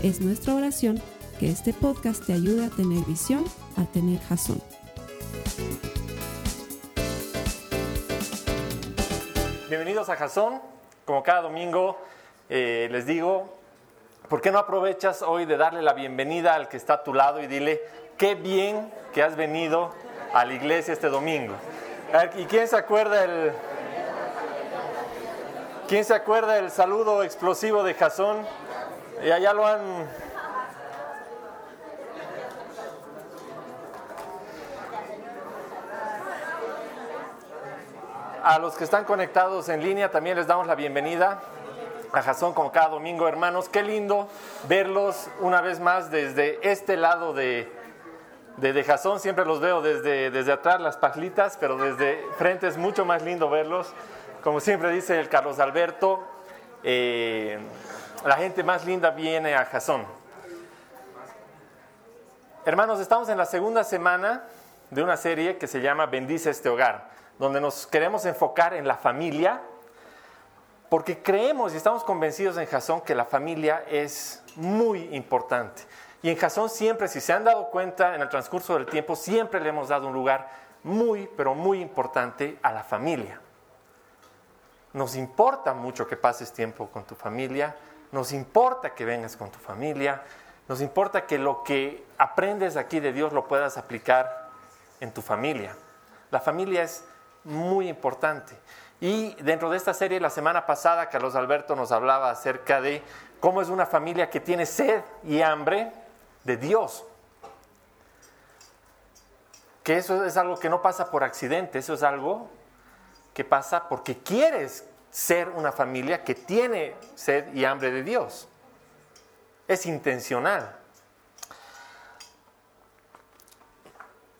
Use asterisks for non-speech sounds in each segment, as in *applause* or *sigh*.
Es nuestra oración que este podcast te ayude a tener visión, a tener jazón. Bienvenidos a Jazón. Como cada domingo eh, les digo, ¿por qué no aprovechas hoy de darle la bienvenida al que está a tu lado y dile, qué bien que has venido a la iglesia este domingo? ¿Y quién se acuerda el, quién se acuerda el saludo explosivo de Jasón? Ya, ya lo han A los que están conectados en línea también les damos la bienvenida a Jason como cada domingo, hermanos. Qué lindo verlos una vez más desde este lado de, de, Jason. Siempre los veo desde, desde atrás, las pajlitas, pero desde frente es mucho más lindo verlos. Como siempre dice el Carlos Alberto, eh, la gente más linda viene a Jason. Hermanos, estamos en la segunda semana de una serie que se llama Bendice este hogar donde nos queremos enfocar en la familia, porque creemos y estamos convencidos en Jasón que la familia es muy importante. Y en Jasón siempre, si se han dado cuenta en el transcurso del tiempo, siempre le hemos dado un lugar muy, pero muy importante a la familia. Nos importa mucho que pases tiempo con tu familia, nos importa que vengas con tu familia, nos importa que lo que aprendes aquí de Dios lo puedas aplicar en tu familia. La familia es muy importante. Y dentro de esta serie, la semana pasada, Carlos Alberto nos hablaba acerca de cómo es una familia que tiene sed y hambre de Dios. Que eso es algo que no pasa por accidente, eso es algo que pasa porque quieres ser una familia que tiene sed y hambre de Dios. Es intencional.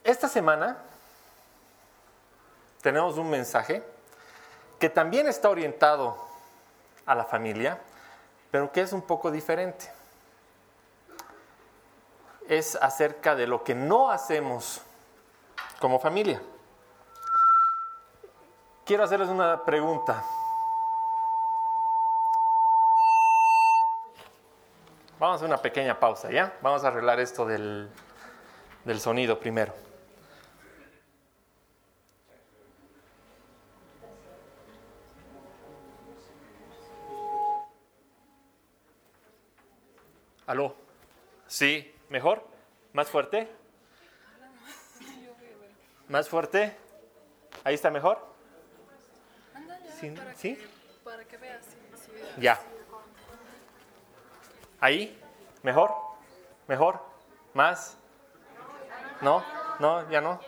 Esta semana tenemos un mensaje que también está orientado a la familia, pero que es un poco diferente. Es acerca de lo que no hacemos como familia. Quiero hacerles una pregunta. Vamos a hacer una pequeña pausa, ¿ya? Vamos a arreglar esto del, del sonido primero. ¿Aló? ¿Sí? ¿Mejor? ¿Más fuerte? ¿Más fuerte? ¿Ahí está mejor? ¿Sí? ¿Sí? Para que veas. Ya. ¿Ahí? ¿Mejor? ¿Mejor? ¿Más? ¿No? ¿No? ¿Ya no?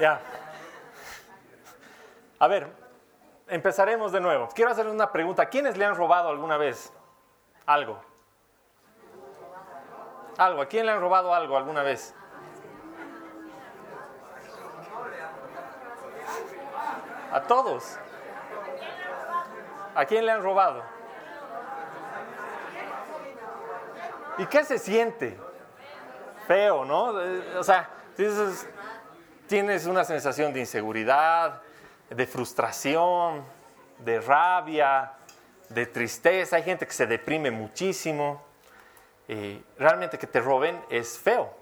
Ya. A ver, empezaremos de nuevo. Quiero hacerles una pregunta. ¿Quiénes le han robado alguna vez algo? Algo. ¿A quién le han robado algo alguna vez? A todos. ¿A quién le han robado? ¿Y qué se siente? Feo, ¿no? O sea, tienes una sensación de inseguridad, de frustración, de rabia, de tristeza. Hay gente que se deprime muchísimo. realmente que te roben es feo.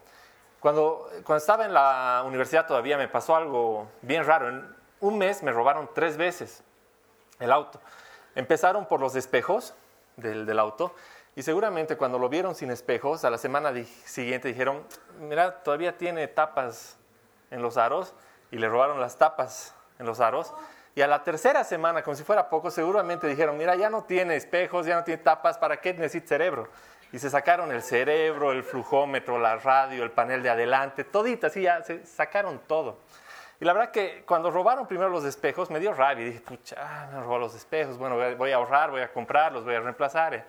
Cuando, cuando estaba en la universidad todavía me pasó algo bien raro. En un mes me robaron tres veces el auto. Empezaron por los espejos del, del auto y seguramente cuando lo vieron sin espejos, a la semana siguiente dijeron, mira, todavía tiene tapas en los aros y le robaron las tapas en los aros. Y a la tercera semana, como si fuera poco, seguramente dijeron, mira, ya no tiene espejos, ya no tiene tapas, ¿para qué necesita cerebro? Y se sacaron el cerebro, el flujómetro, la radio, el panel de adelante, todita, así ya se sacaron todo. Y la verdad que cuando robaron primero los espejos me dio rabia. Dije, pucha, ah, me han los espejos, bueno, voy a ahorrar, voy a comprarlos, voy a reemplazar.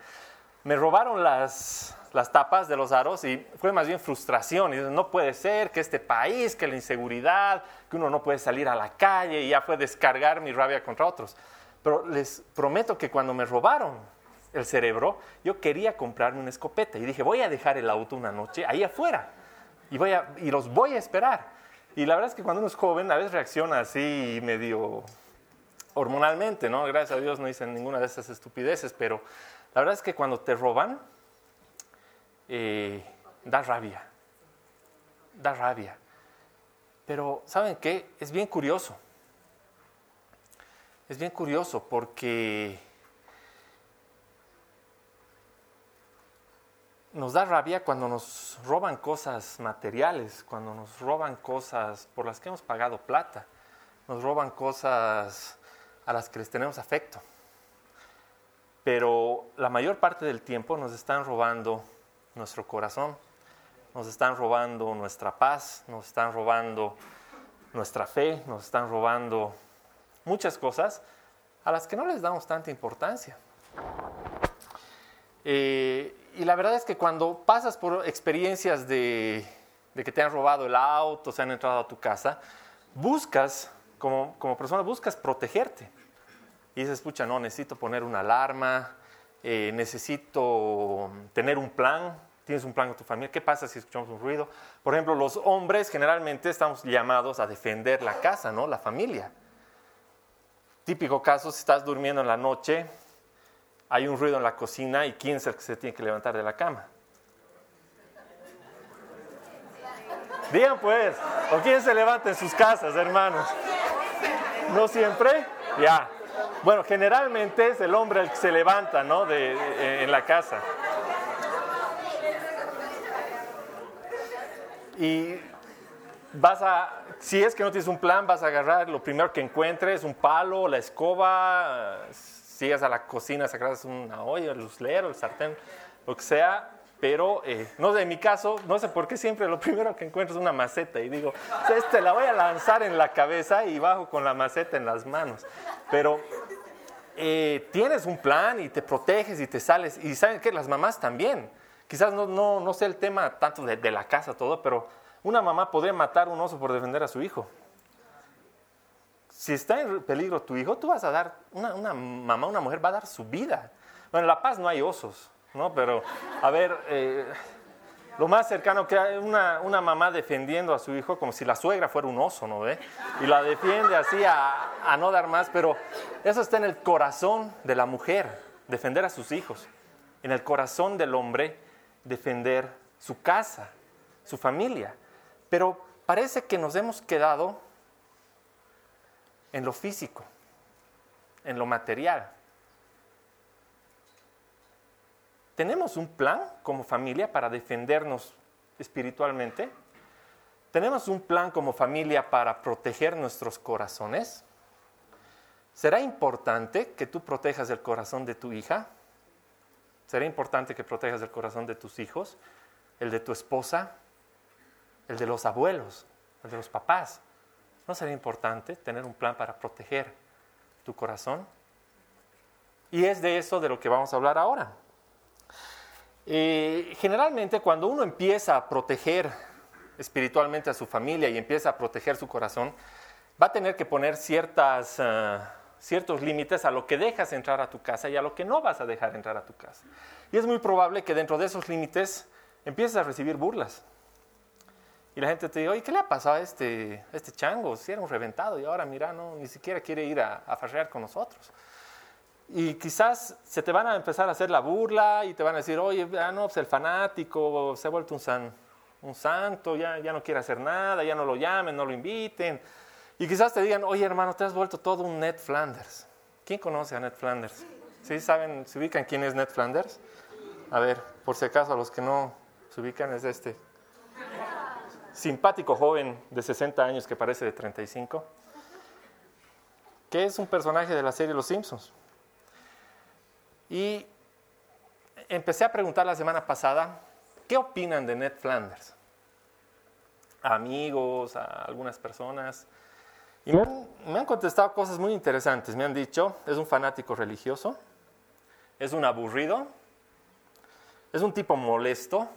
me robaron las, las tapas de los aros y fue más bien frustración. Y no puede ser que este país, que la inseguridad, que uno no puede salir a la calle y ya fue descargar mi rabia contra otros. Pero les prometo que cuando me robaron el cerebro, yo quería comprarme una escopeta y dije, voy a dejar el auto una noche ahí afuera y, voy a, y los voy a esperar. Y la verdad es que cuando uno es joven, a veces reacciona así medio hormonalmente, ¿no? Gracias a Dios no hice ninguna de esas estupideces, pero la verdad es que cuando te roban, eh, da rabia, da rabia. Pero, ¿saben qué? Es bien curioso. Es bien curioso porque nos da rabia cuando nos roban cosas materiales, cuando nos roban cosas por las que hemos pagado plata, nos roban cosas a las que les tenemos afecto. Pero la mayor parte del tiempo nos están robando nuestro corazón, nos están robando nuestra paz, nos están robando nuestra fe, nos están robando muchas cosas a las que no les damos tanta importancia. Eh, y la verdad es que cuando pasas por experiencias de, que te han robado el auto, se han entrado a tu casa, buscas, como, como persona, buscas protegerte. Y dices, escucha, no, necesito poner una alarma, eh, necesito tener un plan, tienes un plan con tu familia, ¿qué pasa si escuchamos un ruido? Por ejemplo, los hombres generalmente estamos llamados a defender la casa, ¿no? La familia. Típico caso, si estás durmiendo en la noche, hay un ruido en la cocina y quién es el que se tiene que levantar de la cama. Digan pues, ¿o quién se levanta en sus casas, hermanos? ¿No siempre? Ya. Bueno, generalmente es el hombre el que se levanta, ¿no? en la casa. Y vas a, si es que no tienes un plan, vas a agarrar lo primero que encuentres, un palo, la escoba, si llegas a la cocina, sacas una olla, el luslero, el sartén, lo que sea, pero eh, no sé, en mi caso, no sé por qué siempre lo *laughs* primero que encuentro es una maceta y digo, este la voy a lanzar en la cabeza y bajo con la maceta en las manos. Pero eh, tienes un plan y te proteges y te sales. Y saben que las mamás también. Quizás no, no, no sé el tema tanto de la casa, todo, pero una mamá podría matar un oso por defender a su hijo si está en peligro tu hijo, tú vas a dar, una, una, mamá, una mujer va a dar su vida. Bueno, en La Paz no hay osos, ¿no? Pero, a ver, eh, lo más cercano que hay una, una mamá defendiendo a su hijo como si la suegra fuera un oso, ¿no ve? Y la defiende así a, a no dar más, pero eso está en el corazón de la mujer, defender a sus hijos. En el corazón del hombre, defender su casa, su familia. Pero parece que nos hemos quedado en lo físico, en lo material. ¿Tenemos un plan como familia para defendernos espiritualmente? ¿Tenemos un plan como familia para proteger nuestros corazones? ¿Será importante que tú protejas el corazón de tu hija? ¿Será importante que protejas el corazón de tus hijos? ¿El de tu esposa? ¿El de los abuelos? ¿El de los papás? ¿No sería importante tener un plan para proteger tu corazón? Y es de eso de lo que vamos a hablar ahora. Generalmente cuando uno empieza a proteger espiritualmente a su familia y empieza a proteger su corazón, va a tener que poner ciertas, eh, ciertos límites a lo que dejas entrar a tu casa y a lo que no vas a dejar entrar a tu casa. Y es muy probable que dentro de esos límites empieces a recibir burlas. Y la gente te dice, oye, ¿qué le ha pasado a este, este chango? Si era un reventado y ahora mira, no, ni siquiera quiere ir a, a farrear con nosotros. Y quizás se te van a empezar a hacer la burla y te van a decir, oye, ah, no, pues el fanático se ha vuelto un, san, un santo, ya, ya no quiere hacer nada, ya no lo llamen, no lo inviten. Y quizás te digan, oye hermano, te has vuelto todo un Ned Flanders. ¿Quién conoce a Ned Flanders? ¿Sí saben, se ubican quién es Ned Flanders? A ver, por si acaso a los que no se ubican es este simpático joven de 60 años que parece de 35, que es un personaje de la serie Los Simpsons. Y empecé a preguntar la semana pasada, ¿qué opinan de Ned Flanders? A amigos, a algunas personas. Y me han, me han contestado cosas muy interesantes. Me han dicho, es un fanático religioso, es un aburrido, es un tipo molesto,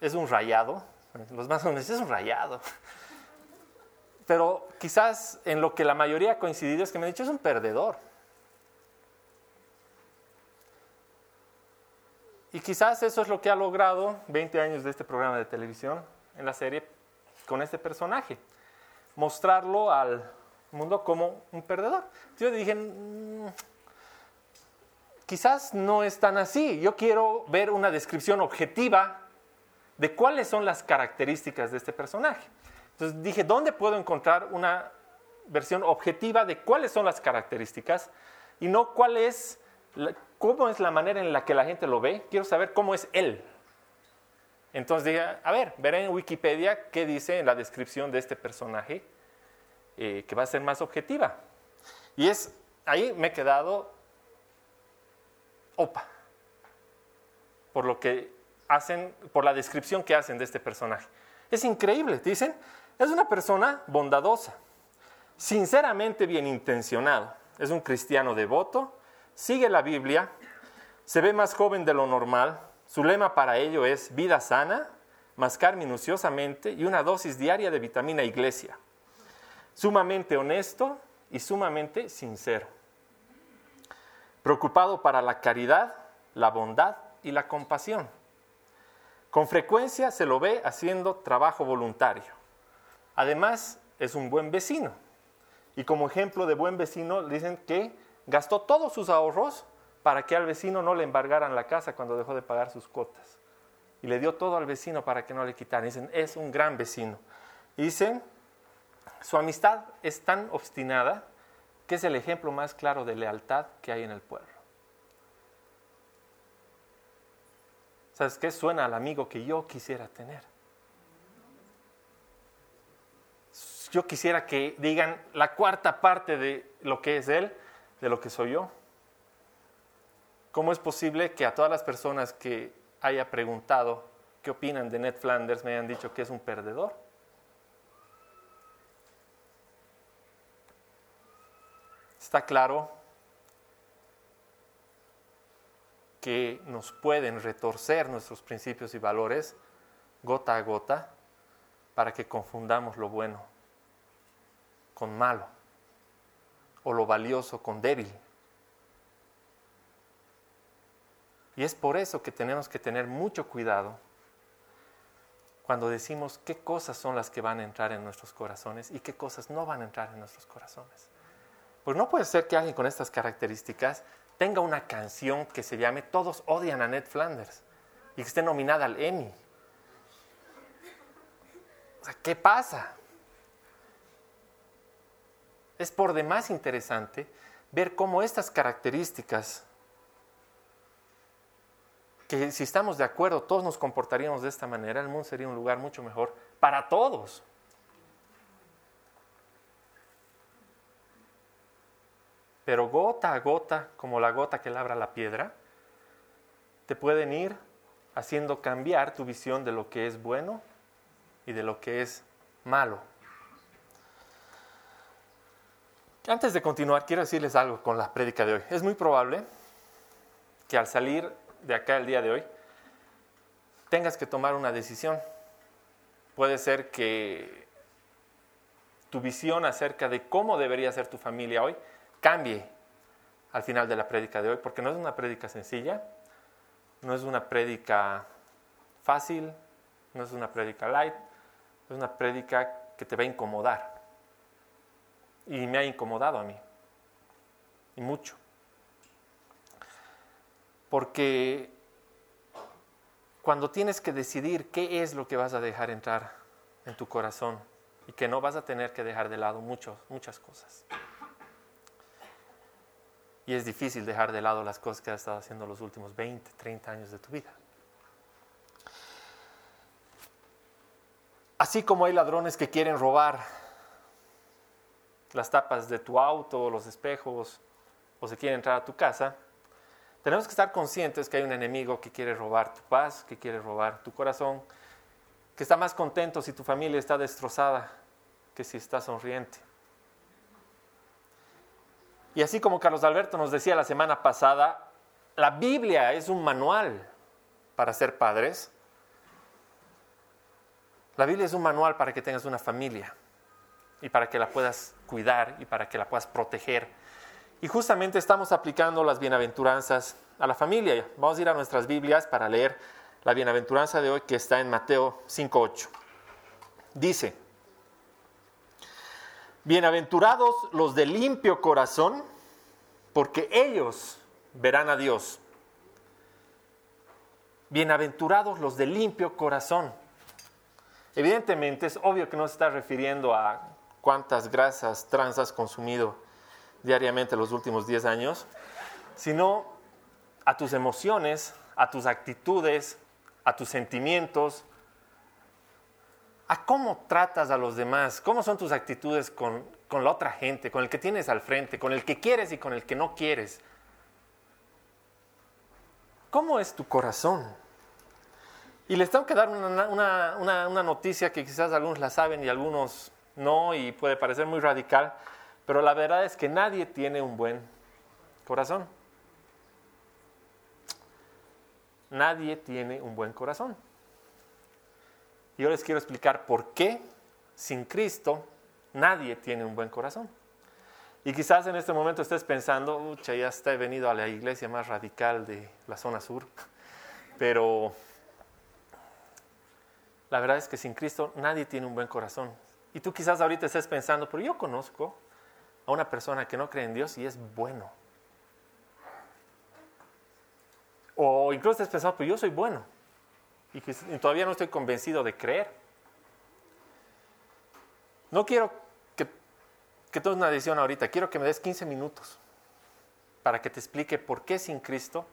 es un rayado, los más jóvenes es un rayado. Pero quizás en lo que la mayoría ha coincidido es que me han dicho es un perdedor. Y quizás eso es lo que ha logrado 20 años de este programa de televisión en la serie con este personaje. Mostrarlo al mundo como un perdedor. Yo dije, mm, quizás no es tan así. Yo quiero ver una descripción objetiva de cuáles son las características de este personaje. Entonces dije, ¿dónde puedo encontrar una versión objetiva de cuáles son las características y no cuál es, cómo es la manera en la que la gente lo ve? Quiero saber cómo es él. Entonces dije, a ver, veré en Wikipedia qué dice en la descripción de este personaje eh, que va a ser más objetiva. Y es, ahí me he quedado, opa, por lo que hacen, por la descripción que hacen de este personaje. Es increíble, dicen, es una persona bondadosa, sinceramente bien intencionado, es un cristiano devoto, sigue la Biblia, se ve más joven de lo normal, su lema para ello es vida sana, mascar minuciosamente y una dosis diaria de vitamina iglesia. Sumamente honesto y sumamente sincero. Preocupado para la caridad, la bondad y la compasión. Con frecuencia se lo ve haciendo trabajo voluntario. Además, es un buen vecino. Y como ejemplo de buen vecino, dicen que gastó todos sus ahorros para que al vecino no le embargaran la casa cuando dejó de pagar sus cuotas. Y le dio todo al vecino para que no le quitaran. Dicen, es un gran vecino. Y dicen, su amistad es tan obstinada que es el ejemplo más claro de lealtad que hay en el pueblo. ¿Sabes qué? Suena al amigo que yo quisiera tener. Yo quisiera que digan la cuarta parte de lo que es él, de lo que soy yo. ¿Cómo es posible que a todas las personas que haya preguntado qué opinan de Ned Flanders me hayan dicho que es un perdedor? Está claro que nos pueden retorcer nuestros principios y valores gota a gota para que confundamos lo bueno con malo o lo valioso con débil. Y es por eso que tenemos que tener mucho cuidado cuando decimos qué cosas son las que van a entrar en nuestros corazones y qué cosas no van a entrar en nuestros corazones. Pues no puede ser que alguien con estas características tenga una canción que se llame Todos odian a Ned Flanders y que esté nominada al Emmy. O sea, ¿qué pasa? Es por demás interesante ver cómo estas características, que si estamos de acuerdo, todos nos comportaríamos de esta manera, el mundo sería un lugar mucho mejor para todos. Pero gota a gota, como la gota que labra la piedra, te pueden ir haciendo cambiar tu visión de lo que es bueno y de lo que es malo. Antes de continuar, quiero decirles algo con la prédica de hoy. Es muy probable que al salir de acá el día de hoy tengas que tomar una decisión. Puede ser que tu visión acerca de cómo debería ser tu familia hoy cambie al final de la prédica de hoy, porque no es una prédica sencilla, no es una prédica fácil, no es una prédica light, es una prédica que te va a incomodar. Y me ha incomodado a mí, y mucho. Porque cuando tienes que decidir qué es lo que vas a dejar entrar en tu corazón y que no vas a tener que dejar de lado muchas cosas. Y es difícil dejar de lado las cosas que has estado haciendo los últimos 20, 30 años de tu vida. Así como hay ladrones que quieren robar las tapas de tu auto, los espejos, o se quieren entrar a tu casa, tenemos que estar conscientes que hay un enemigo que quiere robar tu paz, que quiere robar tu corazón, que está más contento si tu familia está destrozada que si está sonriente. Y así como Carlos Alberto nos decía la semana pasada, la Biblia es un manual para ser padres. La Biblia es un manual para que tengas una familia y para que la puedas cuidar y para que la puedas proteger. Y justamente estamos aplicando las bienaventuranzas a la familia. Vamos a ir a nuestras Biblias para leer la bienaventuranza de hoy que está en Mateo 5.8. Dice, bienaventurados los de limpio corazón, porque ellos verán a Dios. Bienaventurados los de limpio corazón. Evidentemente es obvio que no se está refiriendo a cuántas grasas trans has consumido diariamente los últimos 10 años, sino a tus emociones, a tus actitudes, a tus sentimientos, a cómo tratas a los demás, cómo son tus actitudes con, con, la otra gente, con el que tienes al frente, con el que quieres y con el que no quieres. ¿Cómo es tu corazón? Y les tengo que dar una, una, una, noticia que quizás algunos la saben y algunos no, y puede parecer muy radical, pero la verdad es que nadie tiene un buen corazón. Nadie tiene un buen corazón. Yo les quiero explicar por qué sin Cristo nadie tiene un buen corazón. Y quizás en este momento estés pensando, ucha, ya está, he venido a la iglesia más radical de la zona sur. *laughs* Pero la verdad es que sin Cristo nadie tiene un buen corazón. Y tú quizás ahorita estés pensando, pero yo conozco a una persona que no cree en Dios y es bueno. O incluso estés pensando, pero yo soy bueno. Y, todavía no estoy convencido de creer. No quiero que, que tomes una decisión ahorita, quiero que me des 15 minutos para que te explique por qué sin Cristo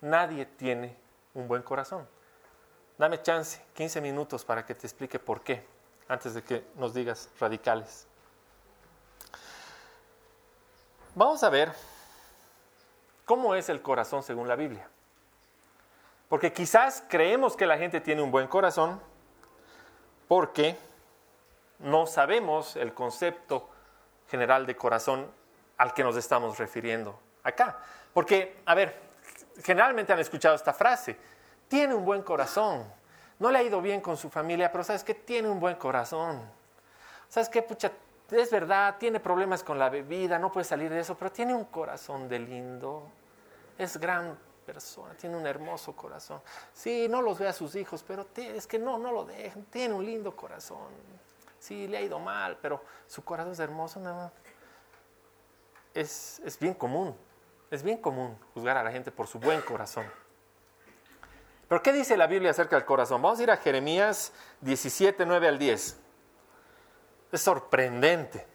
nadie tiene un buen corazón. Dame chance, 15 minutos para que te explique por qué, antes de que nos digas radicales. Vamos a ver cómo es el corazón según la Biblia. Porque quizás creemos que la gente tiene un buen corazón porque no sabemos el concepto general de corazón al que nos estamos refiriendo acá. Porque, a ver, generalmente han escuchado esta frase, tiene un buen corazón, no le ha ido bien con su familia, pero sabes que tiene un buen corazón. Sabes que, pucha, es verdad, tiene problemas con la bebida, no puede salir de eso, pero tiene un corazón de lindo, es gran persona, tiene un hermoso corazón. Sí, no los ve a sus hijos, pero es que no, no lo dejan, tiene un lindo corazón. Sí, le ha ido mal, pero su corazón es hermoso. No. Es, es bien común, es bien común juzgar a la gente por su buen corazón. Pero ¿qué dice la Biblia acerca del corazón? Vamos a ir a Jeremías 17, 9 al 10. Es sorprendente.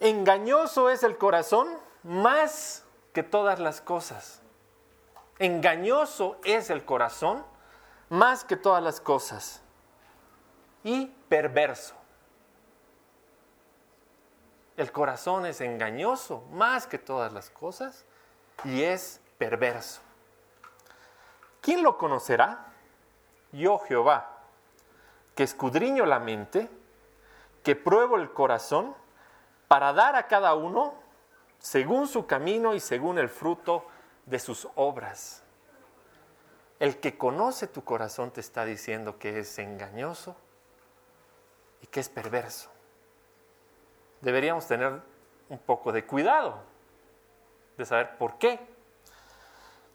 Engañoso es el corazón más que todas las cosas. Engañoso es el corazón más que todas las cosas. Y perverso. El corazón es engañoso más que todas las cosas y es perverso. ¿Quién lo conocerá? Yo Jehová, que escudriño la mente, que pruebo el corazón, para dar a cada uno según su camino y según el fruto de sus obras. El que conoce tu corazón te está diciendo que es engañoso y que es perverso. Deberíamos tener un poco de cuidado de saber por qué.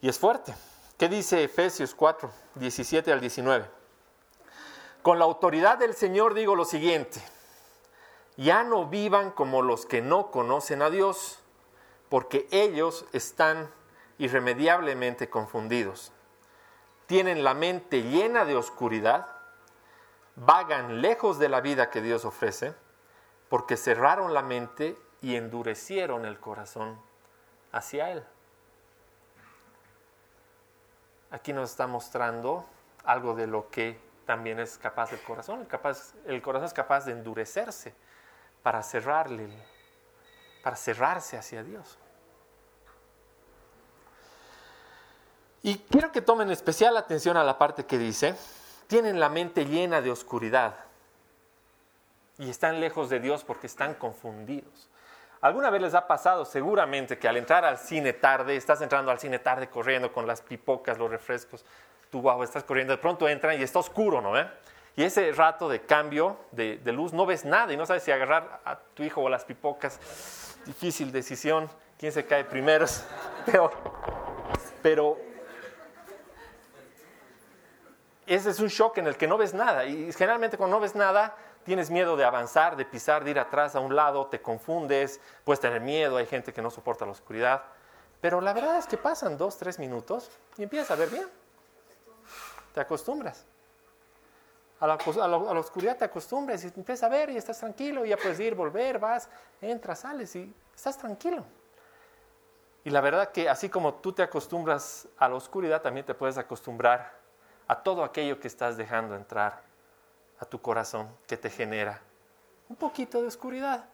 Y es fuerte. ¿Qué dice Efesios 4, 17 al 19? Con la autoridad del Señor digo lo siguiente, ya no vivan como los que no conocen a Dios, porque ellos están irremediablemente confundidos. Tienen la mente llena de oscuridad, vagan lejos de la vida que Dios ofrece, porque cerraron la mente y endurecieron el corazón hacia Él. Aquí nos está mostrando algo de lo que también es capaz el corazón. El, corazón es capaz de endurecerse para cerrarle, para cerrarse hacia Dios. Y quiero que tomen especial atención a la parte que dice, tienen la mente llena de oscuridad y están lejos de Dios porque están confundidos. ¿Alguna vez les ha pasado seguramente que al entrar al cine tarde, estás entrando al cine tarde corriendo con las pipocas, los refrescos, tú guau, estás corriendo, de pronto entran y está oscuro, ¿no? Y ese rato de cambio de, luz no ves nada y no sabes si agarrar a tu hijo o las pipocas. Difícil decisión, quién se cae primero, *laughs* peor. Pero ese es un shock en el que no ves nada. Y generalmente cuando no ves nada, tienes miedo de avanzar, de pisar, de ir atrás a un lado, te confundes, puedes tener miedo, hay gente que no soporta la oscuridad. Pero la verdad es que pasan dos, tres minutos y empiezas a ver bien. Te acostumbras. A la, oscuridad te acostumbras y empiezas a ver y estás tranquilo, y ya puedes ir, volver, vas, entras, sales y estás tranquilo. Y la verdad que así como tú te acostumbras a la oscuridad, también te puedes acostumbrar a todo aquello que estás dejando entrar a tu corazón, que te genera un poquito de oscuridad,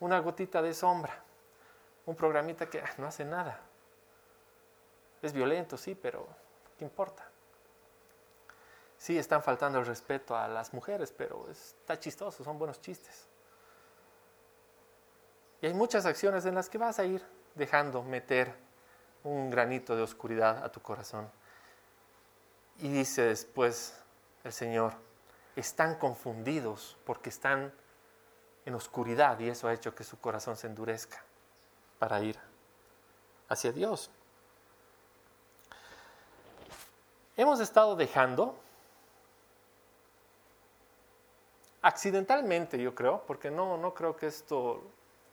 una gotita de sombra, un programita que no hace nada. Es violento, sí, pero ¿qué importa? Sí, están faltando el respeto a las mujeres, pero está chistoso, son buenos chistes. Y hay muchas acciones en las que vas a ir dejando meter un granito de oscuridad a tu corazón. Y dice después el Señor, están confundidos porque están en oscuridad y eso ha hecho que su corazón se endurezca para ir hacia Dios. Hemos estado dejando accidentalmente, yo creo, porque no, no creo que esto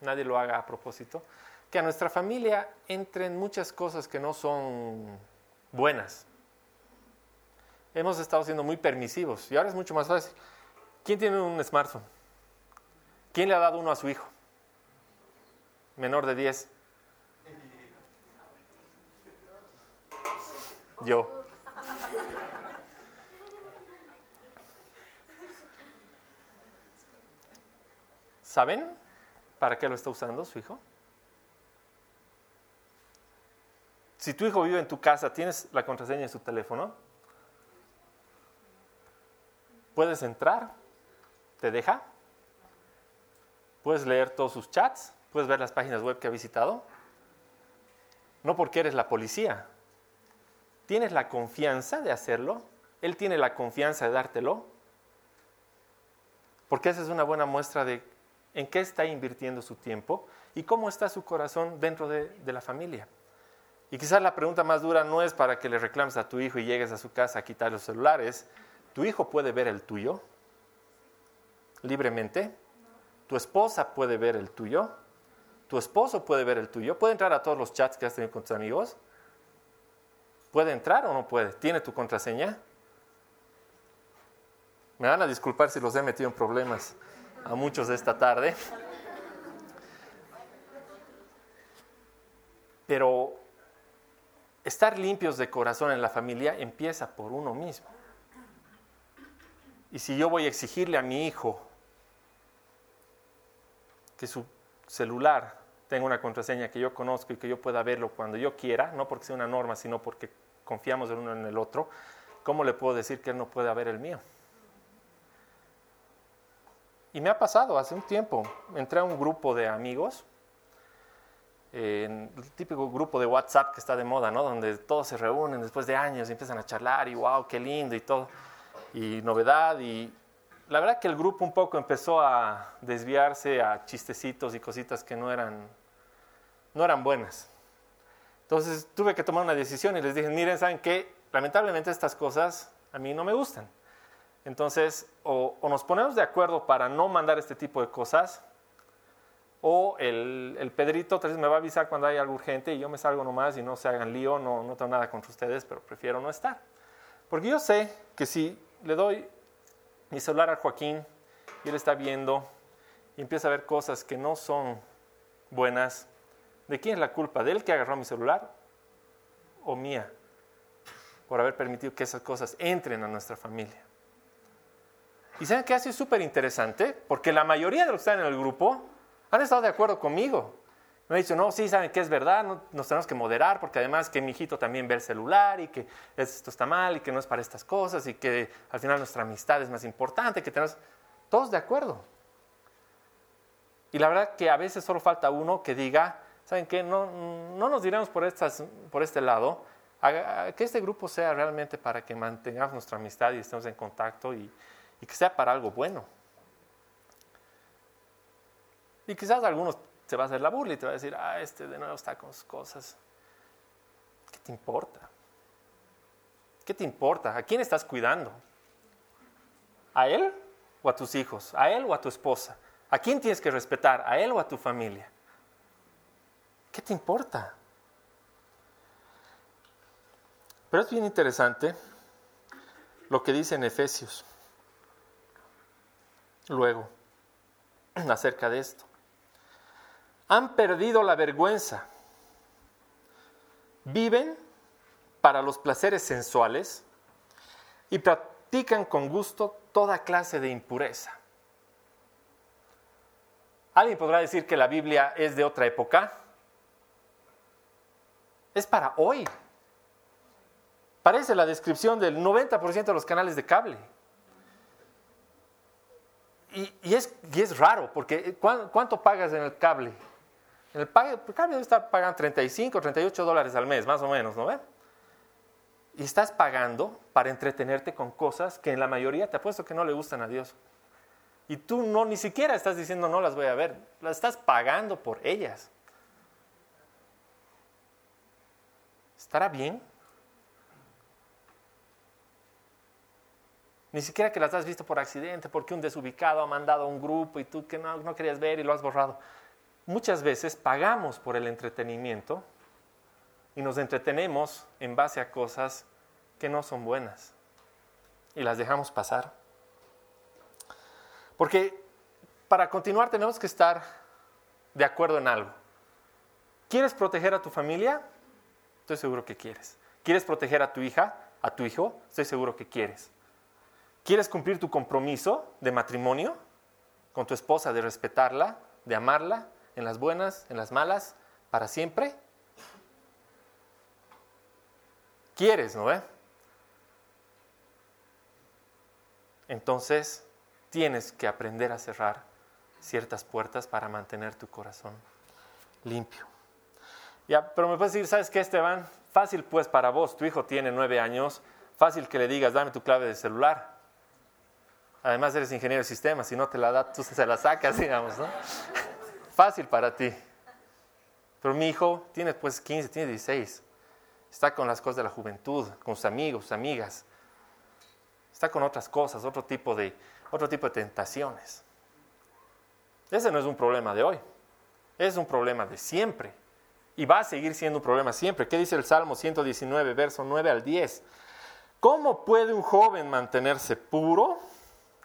nadie lo haga a propósito, que a nuestra familia entren muchas cosas que no son buenas. Hemos estado siendo muy permisivos y ahora es mucho más fácil. ¿Quién tiene un smartphone? ¿Quién le ha dado uno a su hijo? Menor de 10. Yo. ¿Saben para qué lo está usando su hijo? Si tu hijo vive en tu casa, ¿tienes la contraseña de su teléfono? Puedes entrar, te deja, puedes leer todos sus chats, puedes ver las páginas web que ha visitado. No porque eres la policía. Tienes la confianza de hacerlo, él tiene la confianza de dártelo, porque esa es una buena muestra de en qué está invirtiendo su tiempo y cómo está su corazón dentro de, la familia. Y quizás la pregunta más dura no es para que le reclames a tu hijo y llegues a su casa a quitar los celulares. Tu hijo puede ver el tuyo libremente. Tu esposa puede ver el tuyo. Tu esposo puede ver el tuyo. Puede entrar a todos los chats que has tenido con tus amigos. ¿Puede entrar o no puede? ¿Tiene tu contraseña? Me van a disculpar si los he metido en problemas a muchos de esta tarde. Pero estar limpios de corazón en la familia empieza por uno mismo. Y si yo voy a exigirle a mi hijo que su celular tenga una contraseña que yo conozco y que yo pueda verlo cuando yo quiera, no porque sea una norma, sino porque confiamos el uno en el otro, ¿cómo le puedo decir que él no puede ver el mío? Y me ha pasado hace un tiempo, entré a un grupo de amigos, el típico grupo de WhatsApp que está de moda, ¿no? Donde todos se reúnen después de años y empiezan a charlar y wow, qué lindo y todo, y novedad. Y la verdad que el grupo un poco empezó a desviarse a chistecitos y cositas que no eran, no eran buenas. Entonces tuve que tomar una decisión y les dije, miren, ¿saben qué? Lamentablemente estas cosas a mí no me gustan. Entonces, o, nos ponemos de acuerdo para no mandar este tipo de cosas, o el, Pedrito tal vez me va a avisar cuando hay algo urgente y yo me salgo nomás y no se hagan lío, no, no tengo nada contra ustedes, pero prefiero no estar. Porque yo sé que si le doy mi celular a Joaquín y él está viendo y empieza a ver cosas que no son buenas, ¿de quién es la culpa? ¿De él que agarró mi celular o mía? Por haber permitido que esas cosas entren a nuestra familia. Y saben que ha sido súper interesante, porque la mayoría de los que están en el grupo han estado de acuerdo conmigo. Me han dicho, no, sí, saben que es verdad, nos tenemos que moderar, porque además que mi hijito también ve el celular y que esto está mal y que no es para estas cosas y que al final nuestra amistad es más importante, que tenemos todos de acuerdo. Y la verdad que a veces solo falta uno que diga, ¿saben qué? No, no nos diremos por, estas, por este lado, que este grupo sea realmente para que mantengamos nuestra amistad y estemos en contacto y, y que sea para algo bueno. Y quizás algunos se va a hacer la burla y te va a decir, ah, este de nuevo está con sus cosas. ¿Qué te importa? ¿Qué te importa? ¿A quién estás cuidando? ¿A él o a tus hijos? ¿A él o a tu esposa? ¿A quién tienes que respetar? ¿A él o a tu familia? ¿Qué te importa? Pero es bien interesante lo que dice en Efesios. Luego, *clears throat* acerca de esto. Han perdido la vergüenza. Viven para los placeres sensuales y practican con gusto toda clase de impureza. ¿Alguien podrá decir que la Biblia es de otra época? Es para hoy. Parece la descripción del 90% de los canales de cable. Y, es, es, raro, porque ¿cuánto pagas en el cable? El, cable debe estar pagando 35, 38 dólares al mes, más o menos, ¿no ven? Y estás pagando para entretenerte con cosas que en la mayoría te apuesto que no le gustan a Dios. Y tú no, ni siquiera estás diciendo no las voy a ver, las estás pagando por ellas. ¿Estará bien? Ni siquiera que las has visto por accidente, porque un desubicado ha mandado a un grupo y tú que no querías ver y lo has borrado. Muchas veces pagamos por el entretenimiento y nos entretenemos en base a cosas que no son buenas y las dejamos pasar. Porque para continuar tenemos que estar de acuerdo en algo. ¿Quieres proteger a tu familia? Estoy seguro que quieres. ¿Quieres proteger a tu hija, a tu hijo? Estoy seguro que quieres. ¿Quieres cumplir tu compromiso de matrimonio con tu esposa, de respetarla, de amarla, en las buenas, en las malas, para siempre? quieres, ¿no ve? Entonces tienes que aprender a cerrar ciertas puertas para mantener tu corazón limpio. Ya, pero me puedes decir, ¿sabes qué, Esteban? Fácil pues para vos, tu hijo tiene nueve años, fácil que le digas, dame tu clave de celular. Además eres ingeniero de sistemas, si no te la da, tú se la sacas, digamos, ¿no? Fácil para ti. Pero mi hijo tiene pues 15, tiene 16. Está con las cosas de la juventud, con sus amigos, sus amigas. Está con otras cosas, otro tipo de, otro tipo de tentaciones. Ese no es un problema de hoy. Es un problema de siempre. Y va a seguir siendo un problema siempre. ¿Qué dice el Salmo 119, verso 9 al 10? ¿Cómo puede un joven mantenerse puro?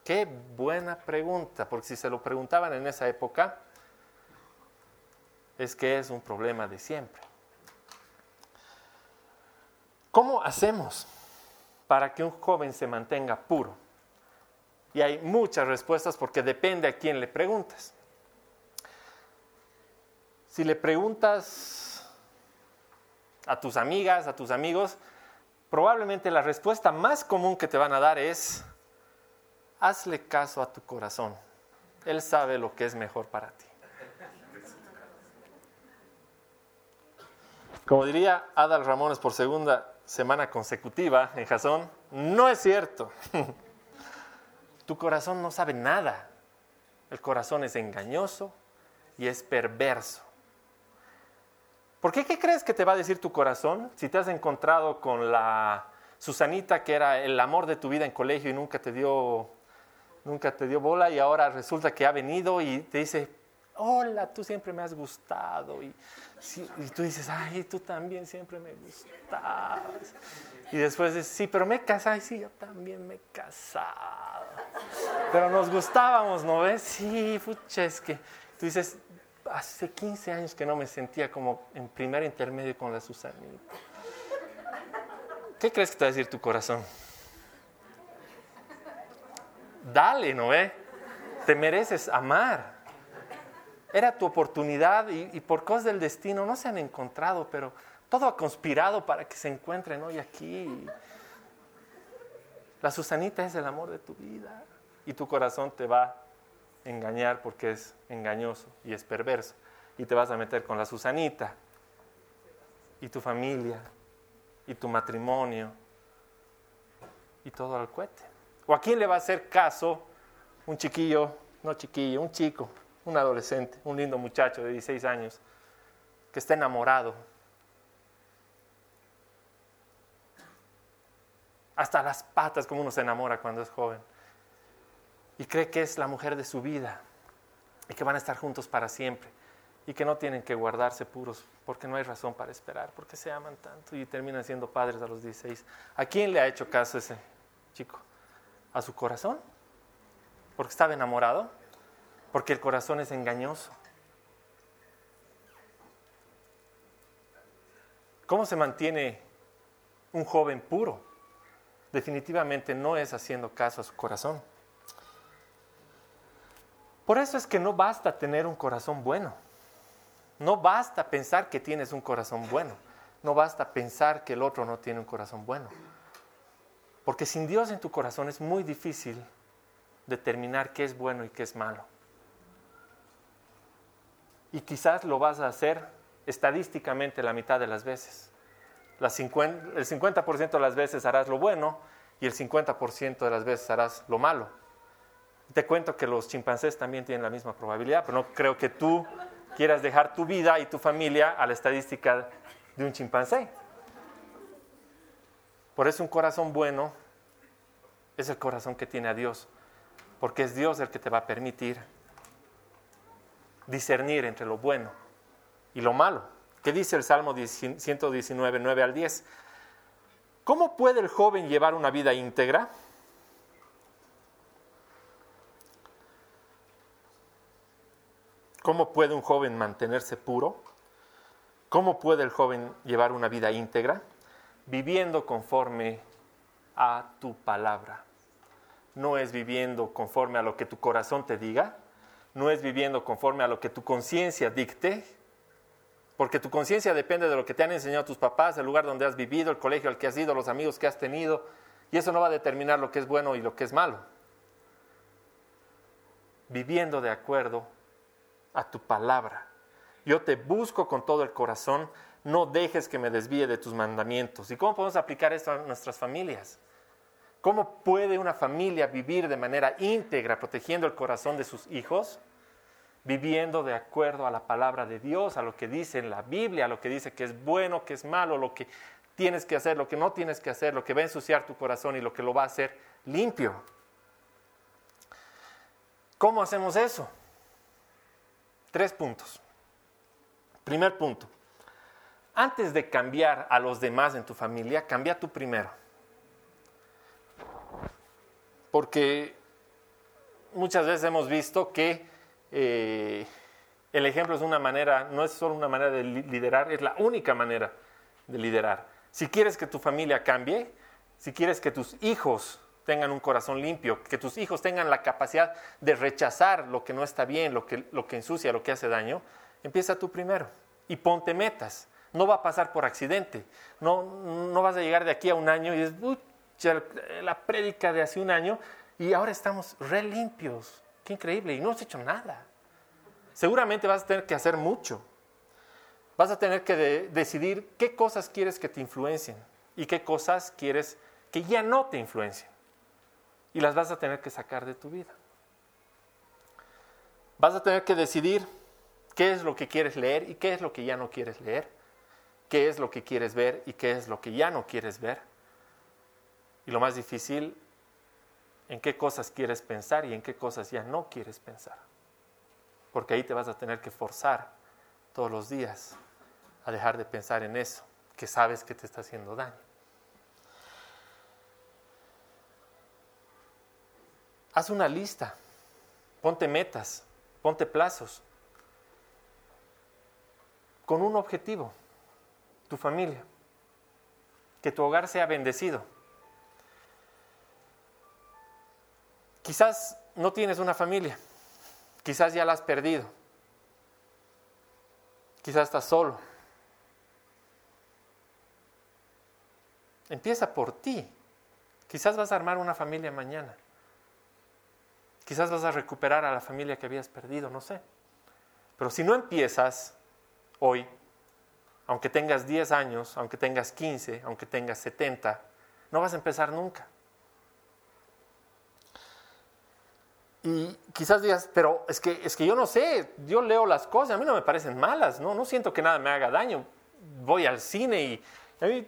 Qué buena pregunta, porque si se lo preguntaban en esa época, es que es un problema de siempre. ¿Cómo hacemos para que un joven se mantenga puro? Y hay muchas respuestas porque depende a quién le preguntas. Si le preguntas a tus amigas, a tus amigos, probablemente la respuesta más común que te van a dar es, hazle caso a tu corazón. Él sabe lo que es mejor para ti. Como diría Adal Ramones por segunda semana consecutiva en Jasón, no es cierto. *laughs* tu corazón no sabe nada. El corazón es engañoso y es perverso. ¿Por qué? ¿Qué crees que te va a decir tu corazón si te has encontrado con la Susanita que era el amor de tu vida en colegio y nunca te dio, nunca te dio bola y ahora resulta que ha venido y te dice, hola, tú siempre me has gustado. Y, y tú dices, ay, tú también siempre me gustabas. Y después dices, sí, pero me he casado. Ay, sí, yo también me he casado. Pero nos gustábamos, ¿no ves? Sí, pucha, es que tú dices, hace 15 años que no me sentía como en primer intermedio con la Susanita. ¿Qué crees que te va a decir tu corazón? Dale, ¿no ve? Te mereces amar. Era tu oportunidad y, por cosas del destino no se han encontrado, pero todo ha conspirado para que se encuentren hoy aquí. La Susanita es el amor de tu vida y tu corazón te va engañar porque es engañoso y es perverso. Y te vas a meter con la Susanita y tu familia y tu matrimonio y todo al cohete. ¿O a quién le va a hacer caso un chiquillo, no chiquillo, un chico, un adolescente, un lindo muchacho de 16 años que está enamorado? Hasta las patas como uno se enamora cuando es joven. Y cree que es la mujer de su vida y que van a estar juntos para siempre y que no tienen que guardarse puros porque no hay razón para esperar, porque se aman tanto y terminan siendo padres a los 16. ¿A quién le ha hecho caso ese chico? ¿A su corazón? ¿Porque estaba enamorado? Porque el corazón es engañoso. ¿Cómo se mantiene un joven puro? Definitivamente no es haciendo caso a su corazón. Por eso es que no basta tener un corazón bueno. No basta pensar que tienes un corazón bueno. No basta pensar que el otro no tiene un corazón bueno. Porque sin Dios en tu corazón es muy difícil determinar qué es bueno y qué es malo. Y quizás lo vas a hacer estadísticamente la mitad de las veces. el 50% de las veces harás lo bueno y el 50% de las veces harás lo malo. Te cuento que los chimpancés también tienen la misma probabilidad, pero no creo que tú quieras dejar tu vida y tu familia a la estadística de un chimpancé. Por eso un corazón bueno es el corazón que tiene a Dios, porque es Dios el que te va a permitir discernir entre lo bueno y lo malo. ¿Qué dice el Salmo 119, 9 al 10? ¿Cómo puede el joven llevar una vida íntegra? ¿Cómo puede un joven mantenerse puro? ¿Cómo puede el joven llevar una vida íntegra? Viviendo conforme a tu palabra. No es viviendo conforme a lo que tu corazón te diga, no es viviendo conforme a lo que tu conciencia dicte, porque tu conciencia depende de lo que te han enseñado tus papás, el lugar donde has vivido, el colegio al que has ido, los amigos que has tenido, y eso no va a determinar lo que es bueno y lo que es malo. Viviendo de acuerdo a tu palabra. Yo te busco con todo el corazón, no dejes que me desvíe de tus mandamientos. ¿Y cómo podemos aplicar esto a nuestras familias? ¿Cómo puede una familia vivir de manera íntegra, protegiendo el corazón de sus hijos? Viviendo de acuerdo a la palabra de Dios, a lo que dice en la Biblia, a lo que dice que es bueno, que es malo, lo que tienes que hacer, lo que no tienes que hacer, lo que va a ensuciar tu corazón y lo que lo va a hacer limpio. ¿Cómo hacemos eso? Tres puntos. Primer punto. Antes de cambiar a los demás en tu familia, cambia tú primero. Porque muchas veces hemos visto que eh, el ejemplo es una manera, no es solo una manera de liderar, es la única manera de liderar. Si quieres que tu familia cambie, si quieres que tus hijos tengan un corazón limpio, que tus hijos tengan la capacidad de rechazar lo que no está bien, lo que, lo que ensucia, lo que hace daño, empieza tú primero y ponte metas. No va a pasar por accidente. No, no vas a llegar de aquí a un año y es la prédica de hace un año y ahora estamos re limpios. Qué increíble. Y no has hecho nada. Seguramente vas a tener que hacer mucho. Vas a tener que decidir qué cosas quieres que te influencien y qué cosas quieres que ya no te influencien y las vas a tener que sacar de tu vida. Vas a tener que decidir qué es lo que quieres leer y qué es lo que ya no quieres leer, qué es lo que quieres ver y qué es lo que ya no quieres ver. Y lo más difícil, en qué cosas quieres pensar y en qué cosas ya no quieres pensar. Porque ahí te vas a tener que forzar todos los días a dejar de pensar en eso que sabes que te está haciendo daño. Haz una lista, ponte metas, ponte plazos, con un objetivo, tu familia, que tu hogar sea bendecido. Quizás no tienes una familia, quizás ya la has perdido, quizás estás solo. Empieza por ti. Quizás vas a armar una familia mañana. Quizás vas a recuperar a la familia que habías perdido, no sé. Pero si no empiezas hoy, aunque tengas 10 años, aunque tengas 15, aunque tengas 70, no vas a empezar nunca. Y quizás digas, pero es que, es que yo no sé, yo leo las cosas, a mí no me parecen malas, no, no siento que nada me haga daño. Voy al cine y a mí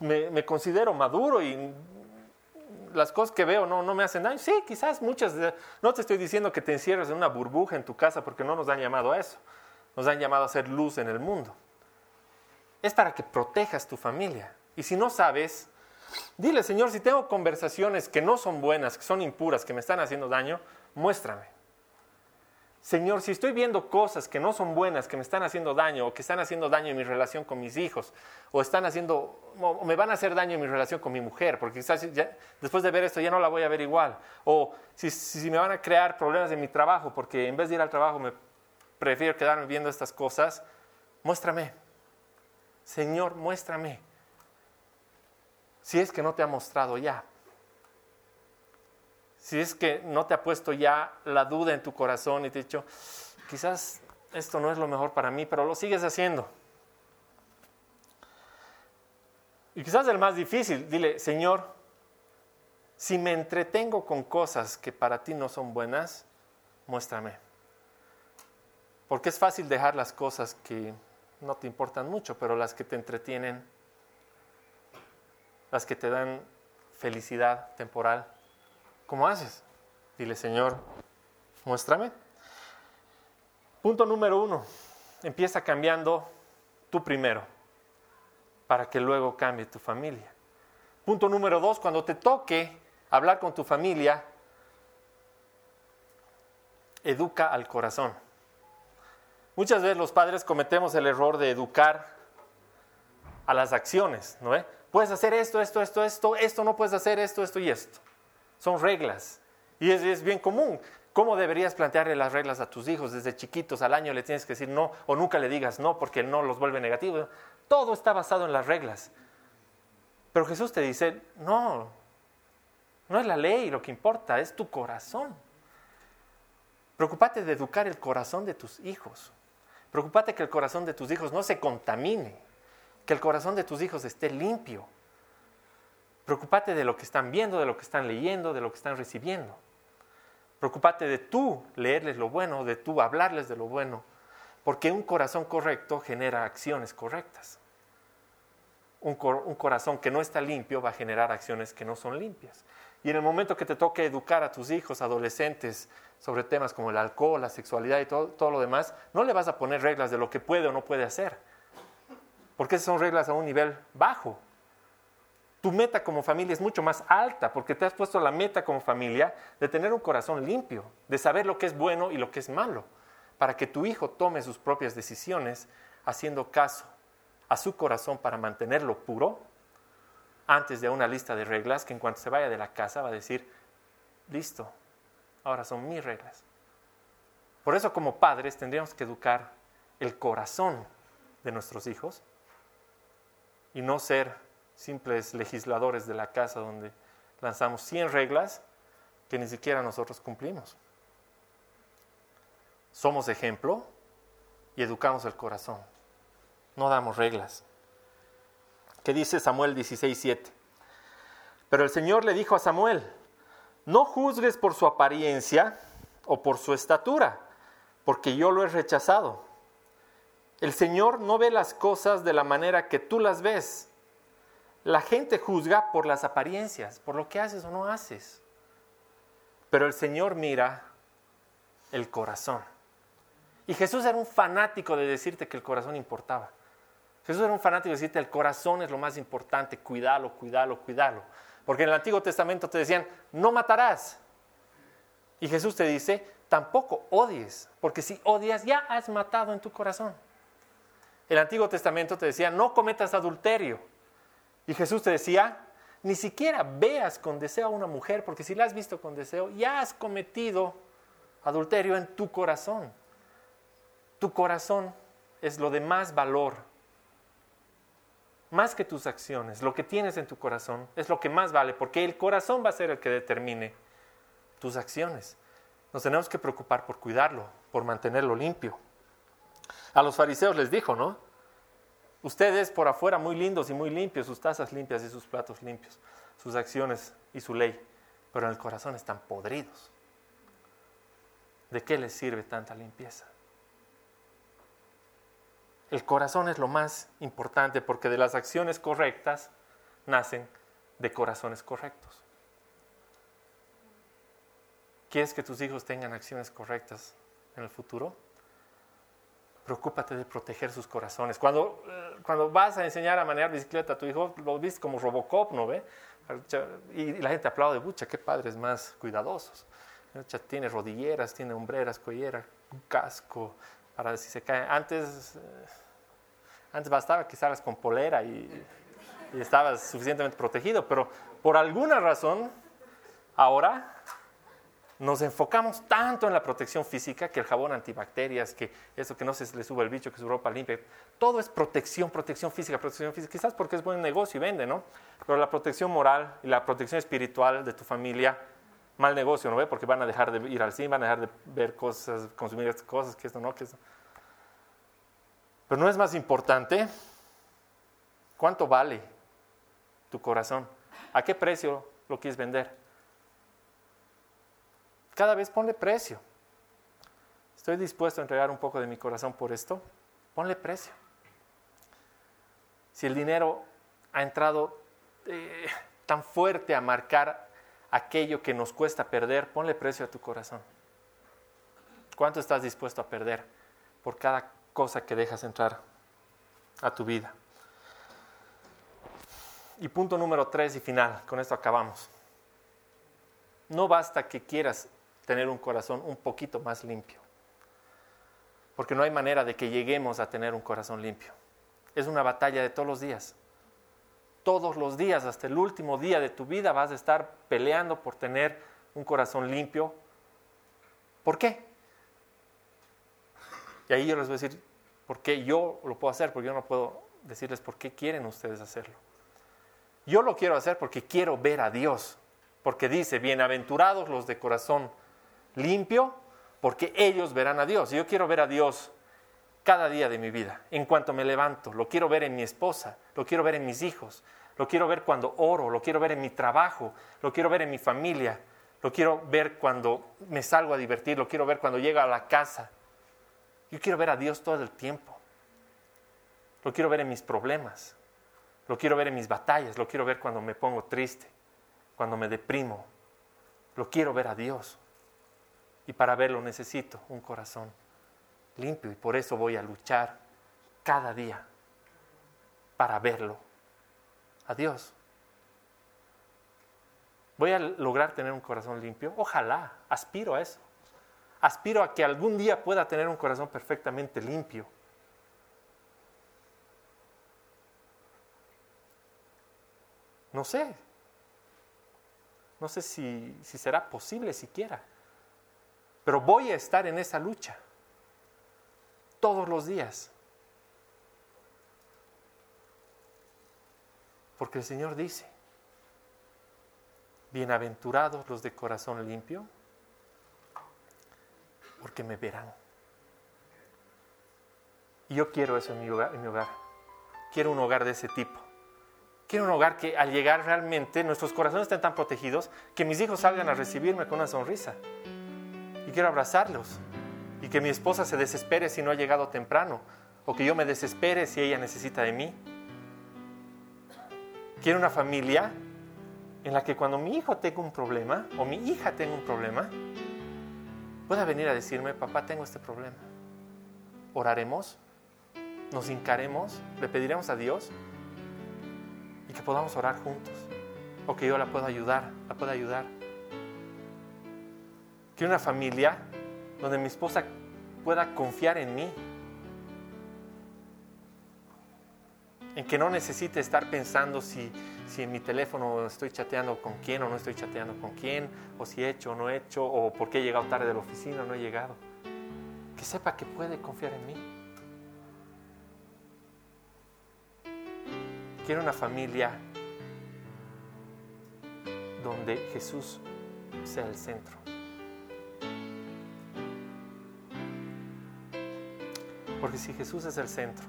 me, me considero maduro y las cosas que veo no, no me hacen daño. Sí, quizás muchas, no te estoy diciendo que te encierres en una burbuja en tu casa porque no nos han llamado a eso. Nos han llamado a hacer luz en el mundo. Es para que protejas tu familia. Y si no sabes, dile, Señor, si tengo conversaciones que no son buenas, que son impuras, que me están haciendo daño, muéstrame. Señor, si estoy viendo cosas que no son buenas, que me están haciendo daño, o que están haciendo daño en mi relación con mis hijos, o están haciendo, o me van a hacer daño en mi relación con mi mujer, porque quizás después de ver esto ya no la voy a ver igual, o si, si me van a crear problemas en mi trabajo, porque en vez de ir al trabajo me prefiero quedarme viendo estas cosas, muéstrame. Señor, muéstrame. Si es que no te ha mostrado ya si es que no te ha puesto ya la duda en tu corazón y te ha dicho, quizás esto no es lo mejor para mí, pero lo sigues haciendo. Y quizás el más difícil, dile, Señor, si me entretengo con cosas que para ti no son buenas, muéstrame. Porque es fácil dejar las cosas que no te importan mucho, pero las que te entretienen, las que te dan felicidad temporal, ¿Cómo haces? Dile, Señor, muéstrame. Punto número uno, empieza cambiando tú primero, para que luego cambie tu familia. Punto número dos, cuando te toque hablar con tu familia, educa al corazón. Muchas veces los padres cometemos el error de educar a las acciones, ¿no? Puedes hacer esto, esto, esto, esto, esto no puedes hacer esto, esto y esto. Son reglas. Y es, bien común. ¿Cómo deberías plantearle las reglas a tus hijos? Desde chiquitos al año le tienes que decir no o nunca le digas no porque no los vuelve negativos. Todo está basado en las reglas. Pero Jesús te dice, no, no es la ley lo que importa, es tu corazón. Preocúpate de educar el corazón de tus hijos. Preocúpate que el corazón de tus hijos no se contamine, que el corazón de tus hijos esté limpio. Preocúpate de lo que están viendo, de lo que están leyendo, de lo que están recibiendo. Preocúpate de tú leerles lo bueno, de tú hablarles de lo bueno, porque un corazón correcto genera acciones correctas. Un, corazón que no está limpio va a generar acciones que no son limpias. Y en el momento que te toque educar a tus hijos, adolescentes, sobre temas como el alcohol, la sexualidad y todo, todo lo demás, no le vas a poner reglas de lo que puede o no puede hacer, porque esas son reglas a un nivel bajo tu meta como familia es mucho más alta porque te has puesto la meta como familia de tener un corazón limpio, de saber lo que es bueno y lo que es malo, para que tu hijo tome sus propias decisiones haciendo caso a su corazón para mantenerlo puro, antes de una lista de reglas que en cuanto se vaya de la casa va a decir, listo, ahora son mis reglas. Por eso como padres tendríamos que educar el corazón de nuestros hijos y no ser simples legisladores de la casa donde lanzamos 100 reglas que ni siquiera nosotros cumplimos. Somos ejemplo y educamos el corazón. No damos reglas. ¿Qué dice Samuel 16:7? Pero el Señor le dijo a Samuel, no juzgues por su apariencia o por su estatura, porque yo lo he rechazado. El Señor no ve las cosas de la manera que tú las ves la gente juzga por las apariencias, por lo que haces o no haces. Pero el Señor mira el corazón. Y Jesús era un fanático de decirte que el corazón importaba. Jesús era un fanático de decirte el corazón es lo más importante, cuídalo, cuídalo, cuídalo. Porque en el Antiguo Testamento te decían, no matarás. Y Jesús te dice, tampoco odies, porque si odias ya has matado en tu corazón. El Antiguo Testamento te decía, no cometas adulterio. Y Jesús te decía, ni siquiera veas con deseo a una mujer, porque si la has visto con deseo, ya has cometido adulterio en tu corazón. Tu corazón es lo de más valor, más que tus acciones. Lo que tienes en tu corazón es lo que más vale, porque el corazón va a ser el que determine tus acciones. Nos tenemos que preocupar por cuidarlo, por mantenerlo limpio. A los fariseos les dijo, ¿no? Ustedes por afuera muy lindos y muy limpios, sus tazas limpias y sus platos limpios, sus acciones y su ley, pero en el corazón están podridos. ¿De qué les sirve tanta limpieza? El corazón es lo más importante porque de las acciones correctas nacen de corazones correctos. ¿Quieres que tus hijos tengan acciones correctas en el futuro? Preocúpate de proteger sus corazones. Cuando, eh, cuando vas a enseñar a manejar bicicleta a tu hijo, lo viste como Robocop, ¿no ve? Y la gente aplaude, bucha, qué padres más cuidadosos. Tiene rodilleras, tiene hombreras, colleras, un casco, para si se cae. Antes, eh, antes bastaba que con polera y, y estabas suficientemente protegido, pero por alguna razón, ahora nos enfocamos tanto en la protección física que el jabón antibacterias, que eso que no se le sube el bicho, que su ropa limpia, todo es protección, protección física, protección física, quizás porque es buen negocio y vende, ¿no? Pero la protección moral y la protección espiritual de tu familia, mal negocio, ¿no ve? Porque van a dejar de ir al cine, van a dejar de ver cosas, consumir cosas, que esto no, que esto. Pero no es más importante cuánto vale tu corazón, a qué precio lo quieres vender. Cada vez ponle precio. Estoy dispuesto a entregar un poco de mi corazón por esto. Ponle precio. Si el dinero ha entrado eh, tan fuerte a marcar aquello que nos cuesta perder, ponle precio a tu corazón. ¿Cuánto estás dispuesto a perder por cada cosa que dejas entrar a tu vida? Y punto número tres y final, con esto acabamos. No basta que quieras tener un corazón un poquito más limpio. Porque no hay manera de que lleguemos a tener un corazón limpio. Es una batalla de todos los días. Todos los días, hasta el último día de tu vida, vas a estar peleando por tener un corazón limpio. ¿Por qué? Y ahí yo les voy a decir, ¿por qué yo lo puedo hacer? Porque yo no puedo decirles por qué quieren ustedes hacerlo. Yo lo quiero hacer porque quiero ver a Dios. Porque dice, bienaventurados los de corazón limpio, porque ellos verán a Dios. Yo quiero ver a Dios cada día de mi vida, en cuanto me levanto. Lo quiero ver en mi esposa, lo quiero ver en mis hijos, lo quiero ver cuando oro, lo quiero ver en mi trabajo, lo quiero ver en mi familia, lo quiero ver cuando me salgo a divertir, lo quiero ver cuando llego a la casa. Yo quiero ver a Dios todo el tiempo. Lo quiero ver en mis problemas, lo quiero ver en mis batallas, lo quiero ver cuando me pongo triste, cuando me deprimo. Lo quiero ver a Dios. Y para verlo necesito un corazón limpio y por eso voy a luchar cada día para verlo. A Dios. ¿Voy a lograr tener un corazón limpio? Ojalá, aspiro a eso. Aspiro a que algún día pueda tener un corazón perfectamente limpio. No sé. No sé si será posible siquiera. Pero voy a estar en esa lucha todos los días. Porque el Señor dice, bienaventurados los de corazón limpio, porque me verán. Y yo quiero eso en mi, hogar, en mi hogar. Quiero un hogar de ese tipo. Quiero un hogar que al llegar realmente nuestros corazones estén tan protegidos que mis hijos salgan a recibirme con una sonrisa y quiero abrazarlos. Y que mi esposa se desespere si no ha llegado temprano. O que yo me desespere si ella necesita de mí. Quiero una familia en la que cuando mi hijo tenga un problema o mi hija tenga un problema, pueda venir a decirme, papá, tengo este problema. Oraremos, nos hincaremos, le pediremos a Dios y que podamos orar juntos. O que yo la pueda ayudar, la pueda ayudar. Quiero una familia donde mi esposa pueda confiar en mí. En que no necesite estar pensando si, si en mi teléfono estoy chateando con quién o no estoy chateando con quién, o si he hecho o no he hecho, o por qué he llegado tarde de la oficina o no he llegado. Que sepa que puede confiar en mí. Quiero una familia donde Jesús sea el centro Porque si Jesús es el centro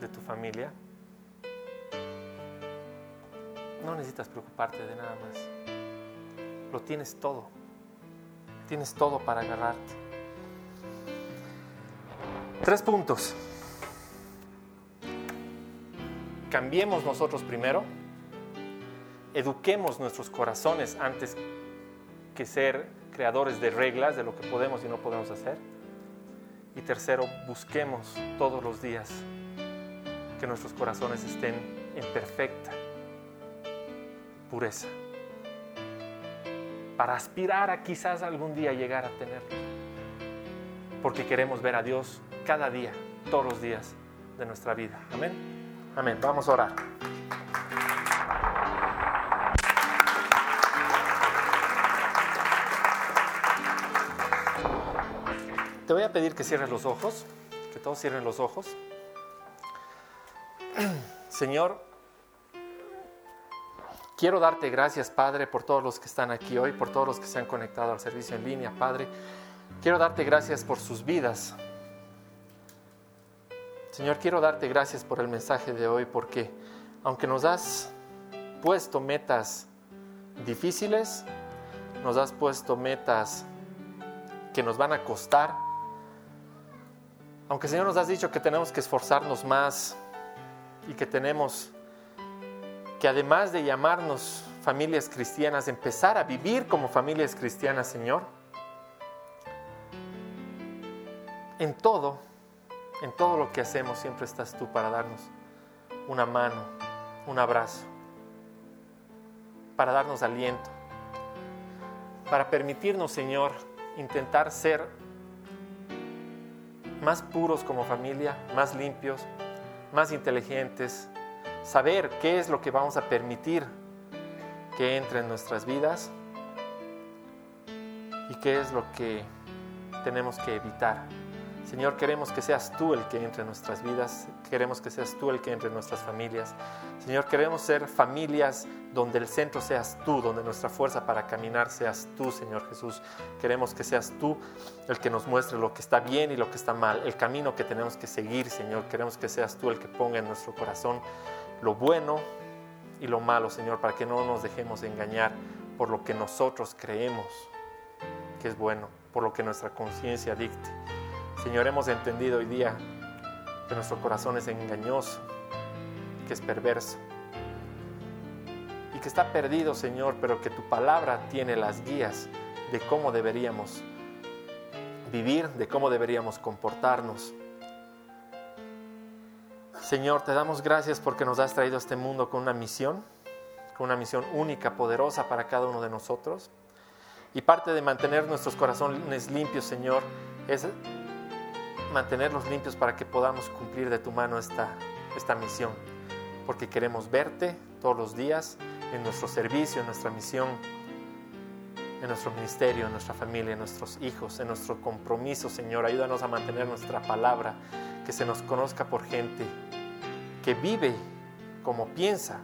de tu familia, no necesitas preocuparte de nada más. Lo tienes todo. Tienes todo para agarrarte. Tres puntos. Cambiemos nosotros primero. Eduquemos nuestros corazones antes que ser creadores de reglas de lo que podemos y no podemos hacer. Y tercero, busquemos todos los días que nuestros corazones estén en perfecta pureza. Para aspirar a quizás algún día llegar a tenerlo. Porque queremos ver a Dios cada día, todos los días de nuestra vida. Amén. Amén. Vamos a orar. Te voy a pedir que cierres los ojos, que todos cierren los ojos. *clears throat* Señor, quiero darte gracias, Padre, por todos los que están aquí hoy, por todos los que se han conectado al servicio en línea, Padre. Quiero darte gracias por sus vidas. Señor, quiero darte gracias por el mensaje de hoy, porque aunque nos has puesto metas difíciles, nos has puesto metas que nos van a costar, aunque Señor nos has dicho que tenemos que esforzarnos más y que tenemos que además de llamarnos familias cristianas, empezar a vivir como familias cristianas, Señor, en todo, en todo lo que hacemos siempre estás tú para darnos una mano, un abrazo, para darnos aliento, para permitirnos, Señor, intentar ser más puros como familia, más limpios, más inteligentes, saber qué es lo que vamos a permitir que entre en nuestras vidas y qué es lo que tenemos que evitar. Señor, queremos que seas tú el que entre en nuestras vidas, queremos que seas tú el que entre en nuestras familias. Señor, queremos ser familias donde el centro seas tú, donde nuestra fuerza para caminar seas tú, Señor Jesús. Queremos que seas tú el que nos muestre lo que está bien y lo que está mal, el camino que tenemos que seguir, Señor. Queremos que seas tú el que ponga en nuestro corazón lo bueno y lo malo, Señor, para que no nos dejemos engañar por lo que nosotros creemos que es bueno, por lo que nuestra conciencia dicte. Señor, hemos entendido hoy día que nuestro corazón es engañoso, que es perverso y que está perdido, Señor, pero que tu palabra tiene las guías de cómo deberíamos vivir, de cómo deberíamos comportarnos. Señor, te damos gracias porque nos has traído a este mundo con una misión, con una misión única, poderosa para cada uno de nosotros. Y parte de mantener nuestros corazones limpios, Señor, es mantenerlos limpios para que podamos cumplir de tu mano esta, esta misión. Porque queremos verte todos los días en nuestro servicio, en nuestra misión, en nuestro ministerio, en nuestra familia, en nuestros hijos, en nuestro compromiso, Señor. Ayúdanos a mantener nuestra palabra, que se nos conozca por gente que vive como piensa,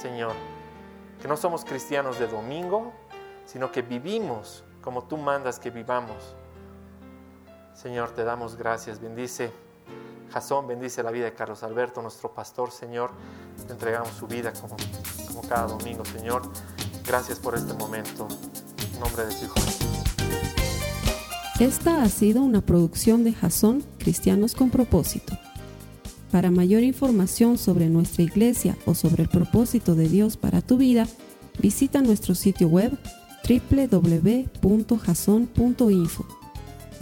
Señor. Que no somos cristianos de domingo, sino que vivimos como tú mandas que vivamos Señor, te damos gracias. Bendice Jasón, bendice la vida de Carlos Alberto, nuestro pastor, Señor. Te entregamos su vida como, como cada domingo, Señor. Gracias por este momento. En nombre de tu Hijo Esta ha sido una producción de Jasón Cristianos con Propósito. Para mayor información sobre nuestra iglesia o sobre el propósito de Dios para tu vida, visita nuestro sitio web www.jason.info.